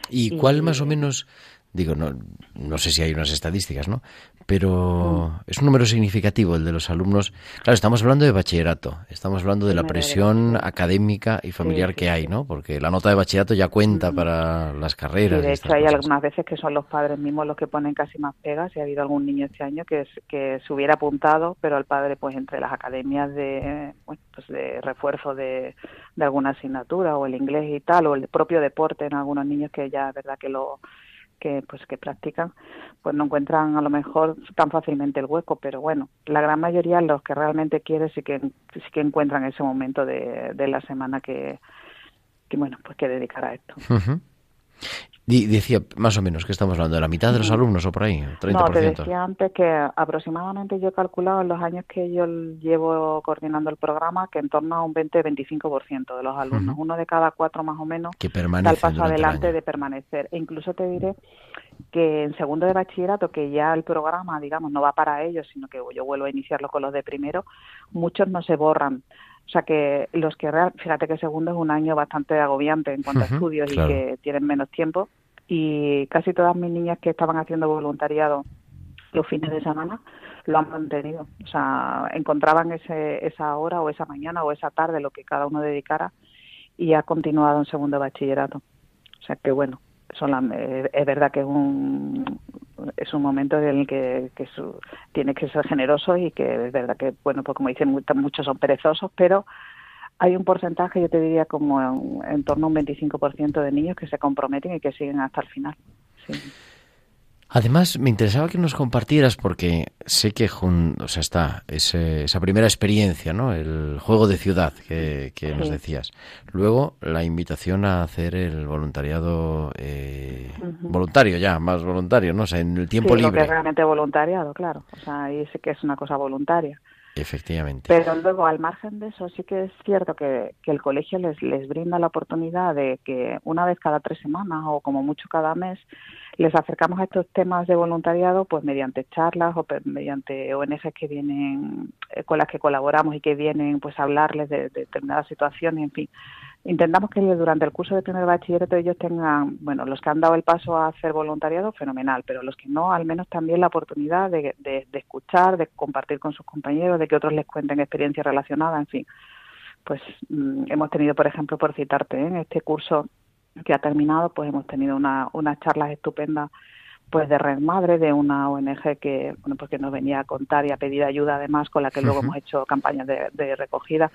¿Y cuál más o menos, digo, no, no sé si hay unas estadísticas, ¿no? Pero es un número significativo el de los alumnos. Claro, estamos hablando de bachillerato, estamos hablando de la presión académica y familiar sí, sí, que hay, ¿no? Porque la nota de bachillerato ya cuenta para las carreras. Sí, de hecho hay cosas. algunas veces que son los padres mismos los que ponen casi más pegas. Y ha habido algún niño este año que, que se hubiera apuntado, pero el padre, pues entre las academias de, bueno, pues de refuerzo de, de alguna asignatura o el inglés y tal, o el propio deporte en algunos niños que ya es verdad que lo que pues que practican pues no encuentran a lo mejor tan fácilmente el hueco pero bueno la gran mayoría los que realmente quieren sí que sí que encuentran ese momento de, de la semana que, que bueno pues que dedicar a esto. Decía más o menos que estamos hablando de la mitad de los alumnos o por ahí, 30%. No, te decía antes que aproximadamente yo he calculado en los años que yo llevo coordinando el programa que en torno a un 20-25% de los alumnos, uh -huh. uno de cada cuatro más o menos, que da el paso adelante el de permanecer. E incluso te diré que en segundo de bachillerato, que ya el programa, digamos, no va para ellos, sino que yo vuelvo a iniciarlo con los de primero, muchos no se borran. O sea que los que, real, fíjate que segundo es un año bastante agobiante en cuanto a estudios claro. y que tienen menos tiempo, y casi todas mis niñas que estaban haciendo voluntariado los fines de semana lo han mantenido. O sea, encontraban ese, esa hora o esa mañana o esa tarde, lo que cada uno dedicara, y ha continuado en segundo bachillerato. O sea que bueno, son eh, es verdad que es un, es un momento en el que, que tiene que ser generoso y que es verdad que, bueno, pues como dicen, muchos son perezosos, pero hay un porcentaje, yo te diría como en, en torno a un 25% de niños que se comprometen y que siguen hasta el final. Sí. Además, me interesaba que nos compartieras, porque sé que o sea, está esa primera experiencia, ¿no? El juego de ciudad que, nos decías. Luego, la invitación a hacer el voluntariado eh, voluntario, ya, más voluntario, ¿no? O sea, en el tiempo sí, libre. Lo que es realmente voluntariado, claro. O sea, ahí sé que es una cosa voluntaria. Efectivamente. Pero luego, al margen de eso, sí que es cierto que, que el colegio les, les brinda la oportunidad de que una vez cada tres semanas o como mucho cada mes les acercamos a estos temas de voluntariado pues mediante charlas o mediante ONGs que vienen eh, con las que colaboramos y que vienen pues a hablarles de, de determinadas situaciones, en fin intentamos que durante el curso de primer bachillerato ellos tengan, bueno, los que han dado el paso a hacer voluntariado, fenomenal, pero los que no, al menos también la oportunidad de, de, escuchar, de compartir con sus compañeros, de que otros les cuenten experiencias relacionadas, en fin. Pues mm, hemos tenido, por ejemplo, por citarte, ¿eh? en este curso que ha terminado, pues hemos tenido una, unas charlas estupendas pues de Red Madre, de una ONG que, bueno, pues que nos venía a contar y a pedir ayuda además, con la que luego hemos hecho campañas de, de recogida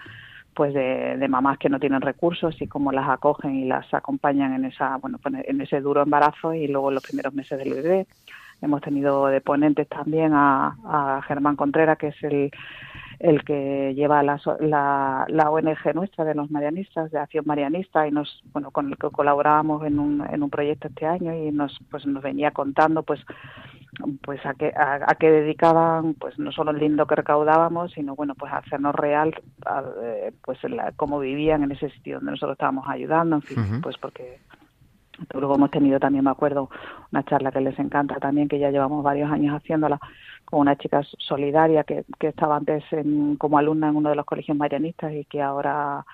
pues de, mamás que no tienen recursos y cómo las acogen y las acompañan en esa bueno pues en ese duro embarazo y luego en los primeros meses del bebé. Hemos tenido de ponentes también a, a Germán Contreras que es el el que lleva la, la, ONG nuestra de los marianistas, de Acción Marianista, y nos, bueno, con el que colaborábamos en un, en un proyecto este año y nos, pues nos venía contando, pues, pues a qué, a, qué dedicaban, pues no solo el lindo que recaudábamos, sino bueno, pues a hacernos real, eh, pues cómo vivían en ese sitio donde nosotros estábamos ayudando, en fin, pues porque Luego hemos tenido también, me acuerdo, una charla que les encanta también, que ya llevamos varios años haciéndola, con una chica solidaria que, que estaba antes como alumna en uno de los colegios marianistas y que ahora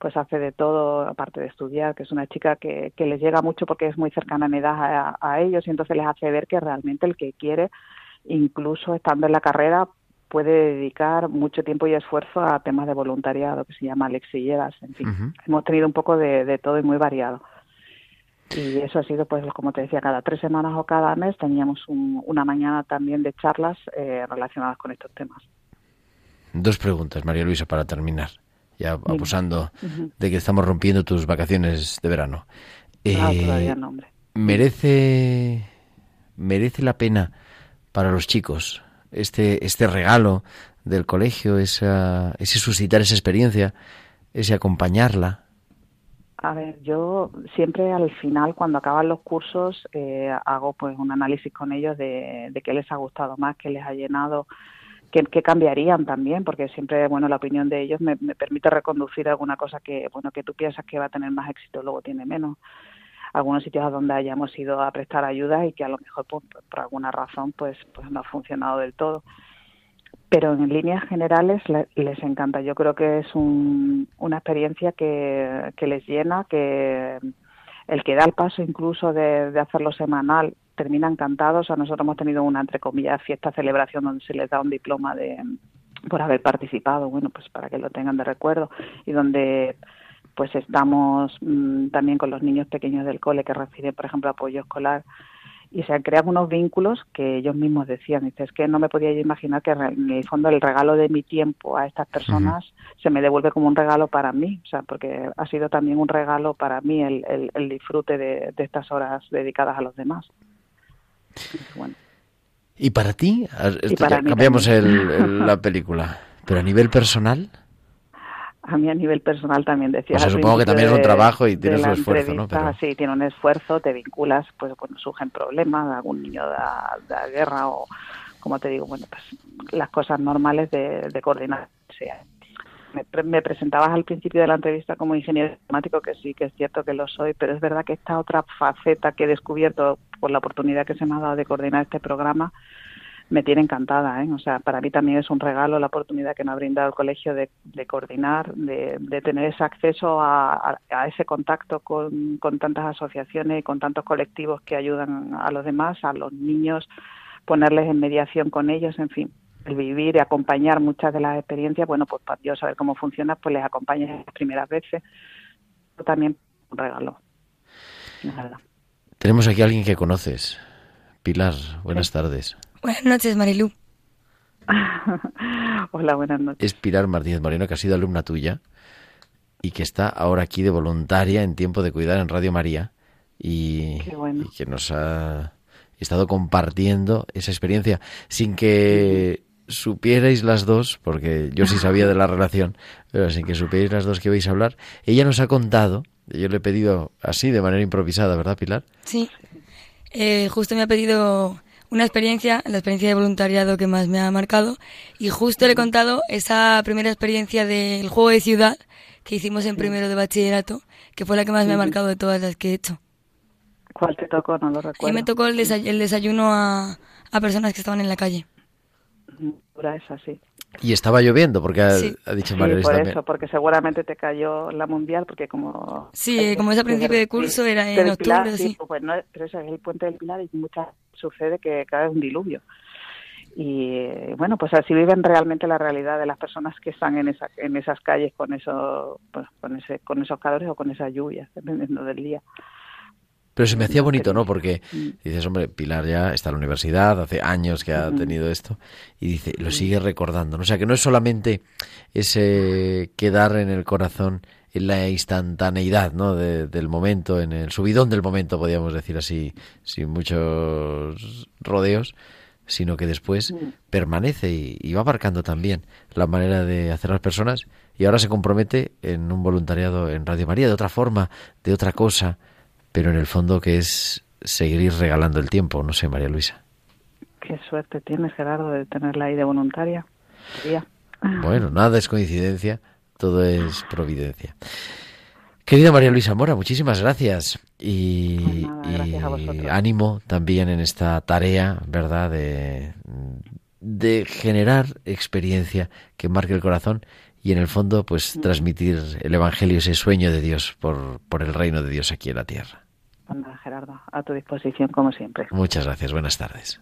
pues hace de todo, aparte de estudiar, que es una chica que, que les llega mucho porque es muy cercana en edad a, a ellos y entonces les hace ver que realmente el que quiere, incluso estando en la carrera, puede dedicar mucho tiempo y esfuerzo a temas de voluntariado, que se llama Llevas. En fin, hemos tenido un poco de, de todo y muy variado. Y eso ha sido, pues, como te decía, cada tres semanas o cada mes teníamos una mañana también de charlas eh, relacionadas con estos temas. Dos preguntas, María Luisa, para terminar, ya abusando de que estamos rompiendo tus vacaciones de verano. Ah, eh, no, ¿Merece merece la pena para los chicos este este regalo del colegio, esa, ese suscitar esa experiencia, ese acompañarla? A ver, yo siempre al final, cuando acaban los cursos, eh, hago pues un análisis con ellos de, de qué les ha gustado más, qué les ha llenado, qué, cambiarían también, porque siempre, bueno, la opinión de ellos me, permite reconducir alguna cosa que, bueno, que tú piensas que va a tener más éxito, luego tiene menos. Algunos sitios a donde hayamos ido a prestar ayuda y que a lo mejor pues, por alguna razón pues, pues no ha funcionado del todo pero en líneas generales les encanta. Yo creo que es una experiencia que, les llena, que el que da el paso incluso de, hacerlo semanal termina encantados. O nosotros hemos tenido una, entre comillas, fiesta celebración donde se les da un diploma de por haber participado, bueno, pues para que lo tengan de recuerdo y donde pues estamos mm, también con los niños pequeños del cole que reciben, por ejemplo, apoyo escolar y se han creado unos vínculos que ellos mismos decían. Dice, es que no me podía yo imaginar que en el fondo el regalo de mi tiempo a estas personas se me devuelve como un regalo para mí, o sea, porque ha sido también un regalo para mí el, el, disfrute de, estas horas dedicadas a los demás. ¿Y para ti? cambiamos la película, pero a nivel personal a mí a nivel personal también decía. Pues supongo que también es un trabajo y tiene su esfuerzo, ¿no? Sí, tiene un esfuerzo, te vinculas, pues cuando surgen problemas, algún niño de, la guerra o, como te digo, bueno, pues las cosas normales de, de coordinar. Me, me, presentabas al principio de la entrevista como ingeniero informático, que sí, que es cierto que lo soy, pero es verdad que esta otra faceta que he descubierto por la oportunidad que se me ha dado de coordinar este programa, me tiene encantada. ¿eh? O sea, para mí también es un regalo la oportunidad que me ha brindado el colegio de, de coordinar, de, de, tener ese acceso a, a, ese contacto con, con, tantas asociaciones y con tantos colectivos que ayudan a los demás, a los niños, ponerles en mediación con ellos, en fin. El vivir y acompañar muchas de las experiencias, bueno, pues para yo saber cómo funciona, pues les acompaño las primeras veces. También un regalo. Tenemos aquí a alguien que conoces. Pilar, buenas sí. tardes. Buenas noches, Marilu. Hola, buenas noches. Es Pilar Martínez Moreno, que ha sido alumna tuya y que está ahora aquí de voluntaria en tiempo de cuidar en Radio María y, bueno. y que nos ha estado compartiendo esa experiencia sin que supierais las dos, porque yo sí sabía de la relación, pero sin que supierais las dos que vais a hablar, ella nos ha contado, yo le he pedido así de manera improvisada, ¿verdad, Pilar? Sí, eh, justo me ha pedido una experiencia, la experiencia de voluntariado que más me ha marcado, y justo le he contado esa primera experiencia del juego de ciudad que hicimos en primero de bachillerato, que fue la que más me ha marcado de todas las que he hecho. ¿Cuál te tocó? No lo recuerdo. Y me tocó el, desay el desayuno a, a, personas que estaban en la calle. Sí. Y estaba lloviendo, porque ha, sí. ha dicho sí, María Luisa por también. eso, porque seguramente te cayó la mundial, porque como... Sí, como es a principio de curso, era en octubre, Pilar, sí. Pues no, pero eso es el puente del Pilar y muchas sucede que cae un diluvio. Y bueno, pues así viven realmente la realidad de las personas que están en, esa, en esas calles con, eso, pues, con, ese, con esos calores o con esas lluvias, dependiendo del día. Pero se me hacía bonito, ¿no? Porque dices, hombre, Pilar ya está en la universidad, hace años que ha tenido esto, y dice, lo sigue recordando, ¿no? O sea, que no es solamente ese quedar en el corazón en la instantaneidad, ¿no? De, del momento, en el subidón del momento, podríamos decir así, sin muchos rodeos, sino que después permanece y, y va marcando también la manera de hacer las personas y ahora se compromete en un voluntariado en Radio María, de otra forma, de otra cosa, pero en el fondo que es seguir regalando el tiempo, no sé, María Luisa. Qué suerte tienes, Gerardo, de tenerla ahí de voluntaria. Ya. Bueno, nada es coincidencia, todo es providencia. Querida María Luisa Mora, muchísimas gracias y, pues nada, gracias y ánimo también en esta tarea, ¿verdad? De, de generar experiencia que marque el corazón y en el fondo pues transmitir el Evangelio, ese sueño de Dios por, por el reino de Dios aquí en la tierra. Gerardo, a tu disposición como siempre. Muchas gracias, buenas tardes.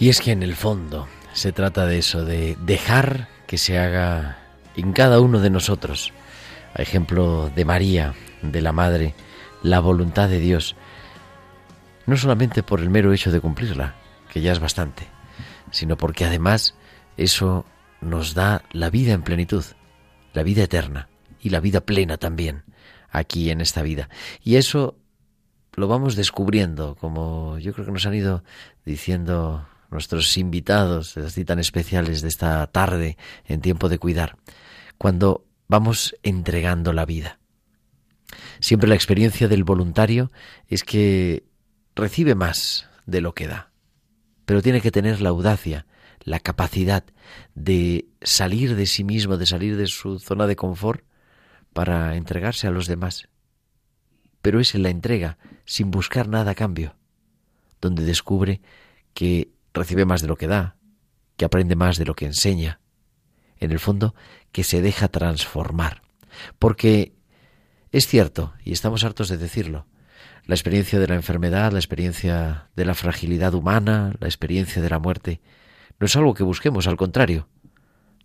Y es que en el fondo se trata de eso, de dejar que se haga en cada uno de nosotros, a ejemplo de María, de la Madre, la voluntad de Dios. no solamente por el mero hecho de cumplirla, que ya es bastante, sino porque además eso nos da la vida en plenitud, la vida eterna y la vida plena también aquí en esta vida. Y eso lo vamos descubriendo, como yo creo que nos han ido diciendo nuestros invitados, así tan especiales de esta tarde en tiempo de cuidar, cuando vamos entregando la vida. Siempre la experiencia del voluntario es que recibe más de lo que da, pero tiene que tener la audacia, la capacidad de salir de sí mismo, de salir de su zona de confort para entregarse a los demás. Pero es en la entrega, sin buscar nada a cambio, donde descubre que recibe más de lo que da, que aprende más de lo que enseña, en el fondo, que se deja transformar. Porque es cierto, y estamos hartos de decirlo, la experiencia de la enfermedad, la experiencia de la fragilidad humana, la experiencia de la muerte, no es algo que busquemos, al contrario,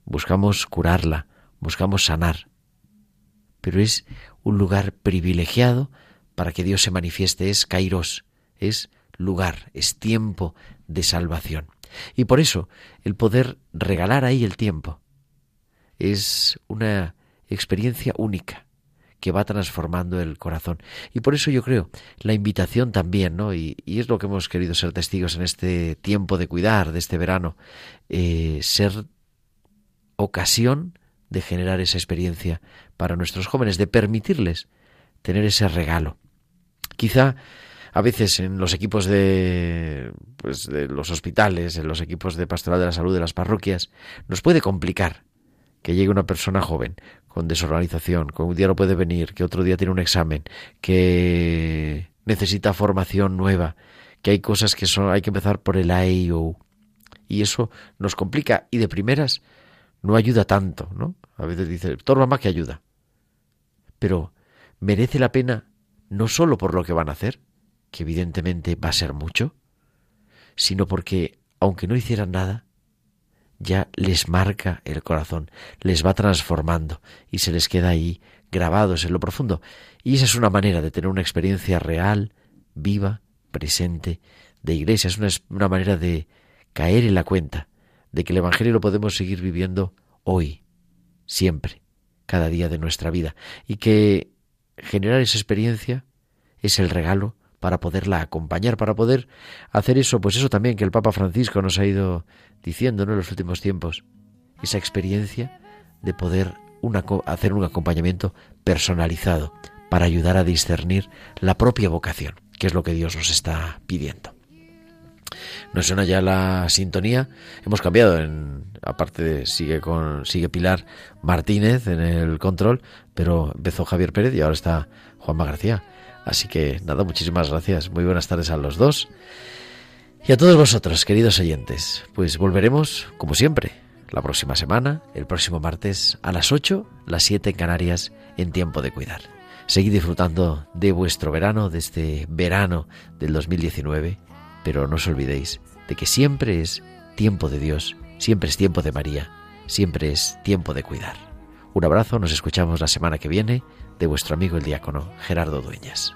buscamos curarla, buscamos sanar. Pero es un lugar privilegiado para que Dios se manifieste, es Kairos, es lugar, es tiempo de salvación. Y por eso el poder regalar ahí el tiempo es una experiencia única que va transformando el corazón. Y por eso yo creo, la invitación también, ¿no? Y, es lo que hemos querido ser testigos en este tiempo de cuidar, de este verano, eh, ser ocasión de generar esa experiencia para nuestros jóvenes, de permitirles tener ese regalo. Quizá a veces en los equipos de, pues, de los hospitales, en los equipos de pastoral de la salud de las parroquias, nos puede complicar que llegue una persona joven con desorganización, que un día no puede venir, que otro día tiene un examen, que necesita formación nueva, que hay cosas que son, hay que empezar por el AIO. Y eso nos complica y de primeras no ayuda tanto, ¿no? A veces dice, todo mamá que ayuda. Pero merece la pena no solo por lo que van a hacer, que evidentemente va a ser mucho, sino porque, aunque no hicieran nada, ya les marca el corazón, les va transformando y se les queda ahí grabados en lo profundo. Y esa es una manera de tener una experiencia real, viva, presente, de iglesia. Es una, una manera de caer en la cuenta de que el Evangelio lo podemos seguir viviendo hoy, siempre, cada día de nuestra vida. Y que generar esa experiencia es el regalo para poderla acompañar, para poder hacer eso, pues eso también que el Papa Francisco nos ha ido diciendo en los últimos tiempos, esa experiencia de poder hacer un acompañamiento personalizado para ayudar a discernir la propia vocación, que es lo que Dios nos está pidiendo. Nos suena ya la sintonía. Hemos cambiado en aparte de sigue con sigue Pilar Martínez en el control, pero empezó Javier Pérez y ahora está Juanma García. Así que nada, muchísimas gracias. Muy buenas tardes a los dos. Y a todos vosotros, queridos oyentes, pues volveremos, como siempre, la próxima semana, el próximo martes, a las 8, las 7 en Canarias, en tiempo de cuidar. Seguid disfrutando de vuestro verano, de este verano del 2019, pero no os olvidéis de que siempre es tiempo de Dios, siempre es tiempo de María, siempre es tiempo de cuidar. Un abrazo, nos escuchamos la semana que viene de vuestro amigo el diácono Gerardo Dueñas.